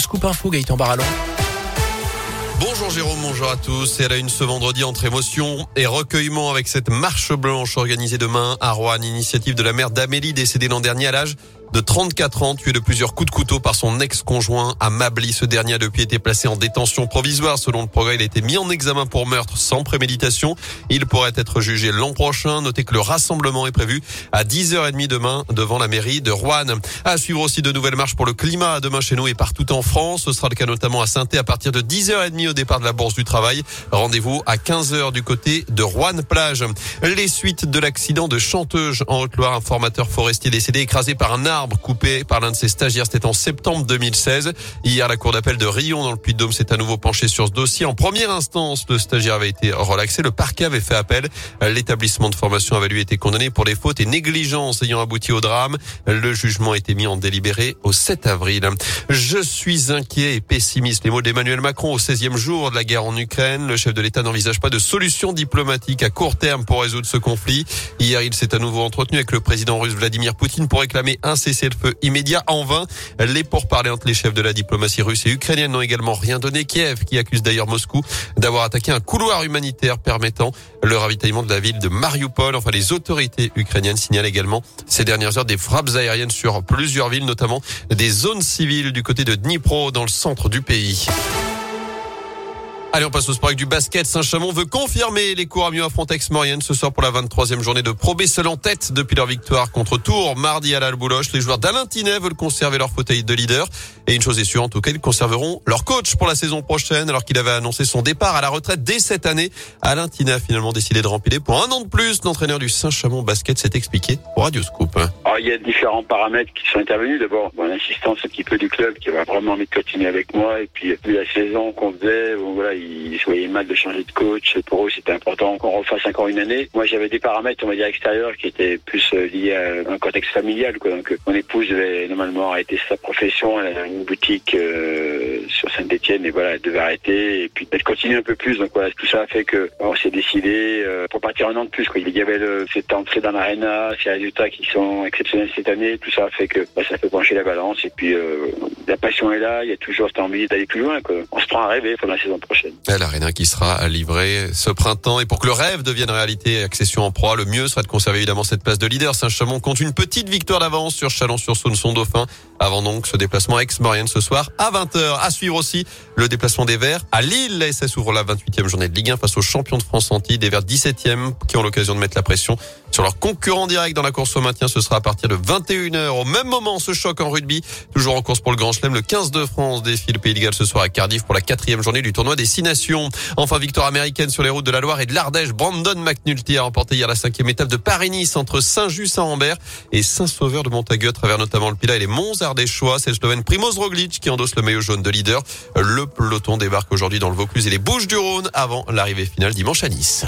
Scoop Info, Gaëtan Barallon. Bonjour Jérôme, bonjour à tous. Et elle a une ce vendredi entre émotion et recueillement avec cette marche blanche organisée demain à Rouen, initiative de la mère d'Amélie décédée l'an dernier à l'âge de 34 ans, tué de plusieurs coups de couteau par son ex-conjoint à Mably. Ce dernier a depuis été placé en détention provisoire. Selon le progrès, il a été mis en examen pour meurtre sans préméditation. Il pourrait être jugé l'an prochain. Notez que le rassemblement est prévu à 10h30 demain devant la mairie de Rouen. À suivre aussi de nouvelles marches pour le climat demain chez nous et partout en France. Ce sera le cas notamment à saint à partir de 10h30 au départ de la Bourse du Travail. Rendez-vous à 15h du côté de Rouen-Plage. Les suites de l'accident de Chanteuse en Haute-Loire. Un formateur forestier décédé écrasé par un arbre coupé par l'un de ses stagiaires. C'était en septembre 2016. Hier, la cour d'appel de Rion dans le Puy-de-Dôme s'est à nouveau penchée sur ce dossier. En première instance, le stagiaire avait été relaxé. Le parquet avait fait appel. L'établissement de formation avait lui été condamné pour des fautes et négligences ayant abouti au drame. Le jugement a été mis en délibéré au 7 avril. Je suis inquiet et pessimiste. Les mots d'Emmanuel Macron au 16e jour de la guerre en Ukraine. Le chef de l'État n'envisage pas de solution diplomatique à court terme pour résoudre ce conflit. Hier, il s'est à nouveau entretenu avec le président russe Vladimir Poutine pour réclamer un cessez-le-feu immédiat. En vain, les pourparlers entre les chefs de la diplomatie russe et ukrainienne n'ont également rien donné. Kiev, qui accuse d'ailleurs Moscou d'avoir attaqué un couloir humanitaire permettant le ravitaillement de la ville de Mariupol. Enfin, les autorités ukrainiennes signalent également ces dernières heures des frappes aériennes sur plusieurs villes, notamment des zones civiles du côté de Dnipro, dans le centre du pays. Allez, on passe au sport avec du basket. Saint-Chamond veut confirmer les cours à mieux à Frontex-Maurienne ce soir pour la 23e journée de Pro seul en tête depuis leur victoire contre Tours mardi à la Bouloche. Les joueurs d'Alain Tinet veulent conserver leur fauteuil de leader. Et une chose est sûre, en tout cas, ils conserveront leur coach pour la saison prochaine alors qu'il avait annoncé son départ à la retraite dès cette année. Alain Tinet a finalement décidé de rempiler pour un an de plus. L'entraîneur du Saint-Chamond basket s'est expliqué pour Radio Scoop. Il y a différents paramètres qui sont intervenus. D'abord, bon, l'assistance un petit peu du club qui va vraiment continuer avec moi. Et puis, puis la saison qu'on faisait, bon, voilà, ils se voyaient mal de changer de coach. Pour eux, c'était important qu'on refasse encore une année. Moi, j'avais des paramètres, on va dire, extérieurs qui étaient plus euh, liés à un contexte familial. Quoi. Donc, mon épouse devait normalement arrêter sa profession. Elle a une boutique euh, Saint-Etienne et voilà, elle devait arrêter. Et puis, elle continue un peu plus. Donc, voilà, tout ça a fait que on s'est décidé euh, pour partir un an de plus. Il y avait cette entrée dans l'arena, ces résultats qui sont exceptionnels cette année. Tout ça a fait que bah, ça fait pencher la balance. Et puis, la passion est là. Il y a toujours cette envie d'aller plus loin. On se prend à rêver pour la saison prochaine qui sera livré ce printemps. Et pour que le rêve devienne réalité, accession en proie, le mieux serait de conserver évidemment cette place de leader. Saint-Chamond compte une petite victoire d'avance sur Chalon-sur-Saône, son dauphin. Avant donc ce déplacement ex-Maurienne ce soir à 20h. À suivre aussi le déplacement des Verts à Lille. La SS ouvre la 28e journée de Ligue 1 face aux champions de France anti. Des Verts 17e qui ont l'occasion de mettre la pression sur leur concurrent direct dans la course au maintien. Ce sera à partir de 21h. Au même moment, ce choc en rugby, toujours en course pour le Grand Chelem. Le 15 de France défile le Pays de ce soir à Cardiff pour la quatrième journée du tournoi des Six Nations. Enfin, victoire américaine sur les routes de la Loire et de l'Ardèche. Brandon McNulty a remporté hier la cinquième étape de Paris-Nice entre Saint-Just-Saint-Ambert et Saint-Sauveur de Montagueux à travers notamment le Pilat et les Monts Ardéchois. C'est le Slovène Primoz Roglic qui endosse le maillot jaune de leader. Le peloton débarque aujourd'hui dans le Vaucluse et les Bouches du Rhône avant l'arrivée finale dimanche à Nice.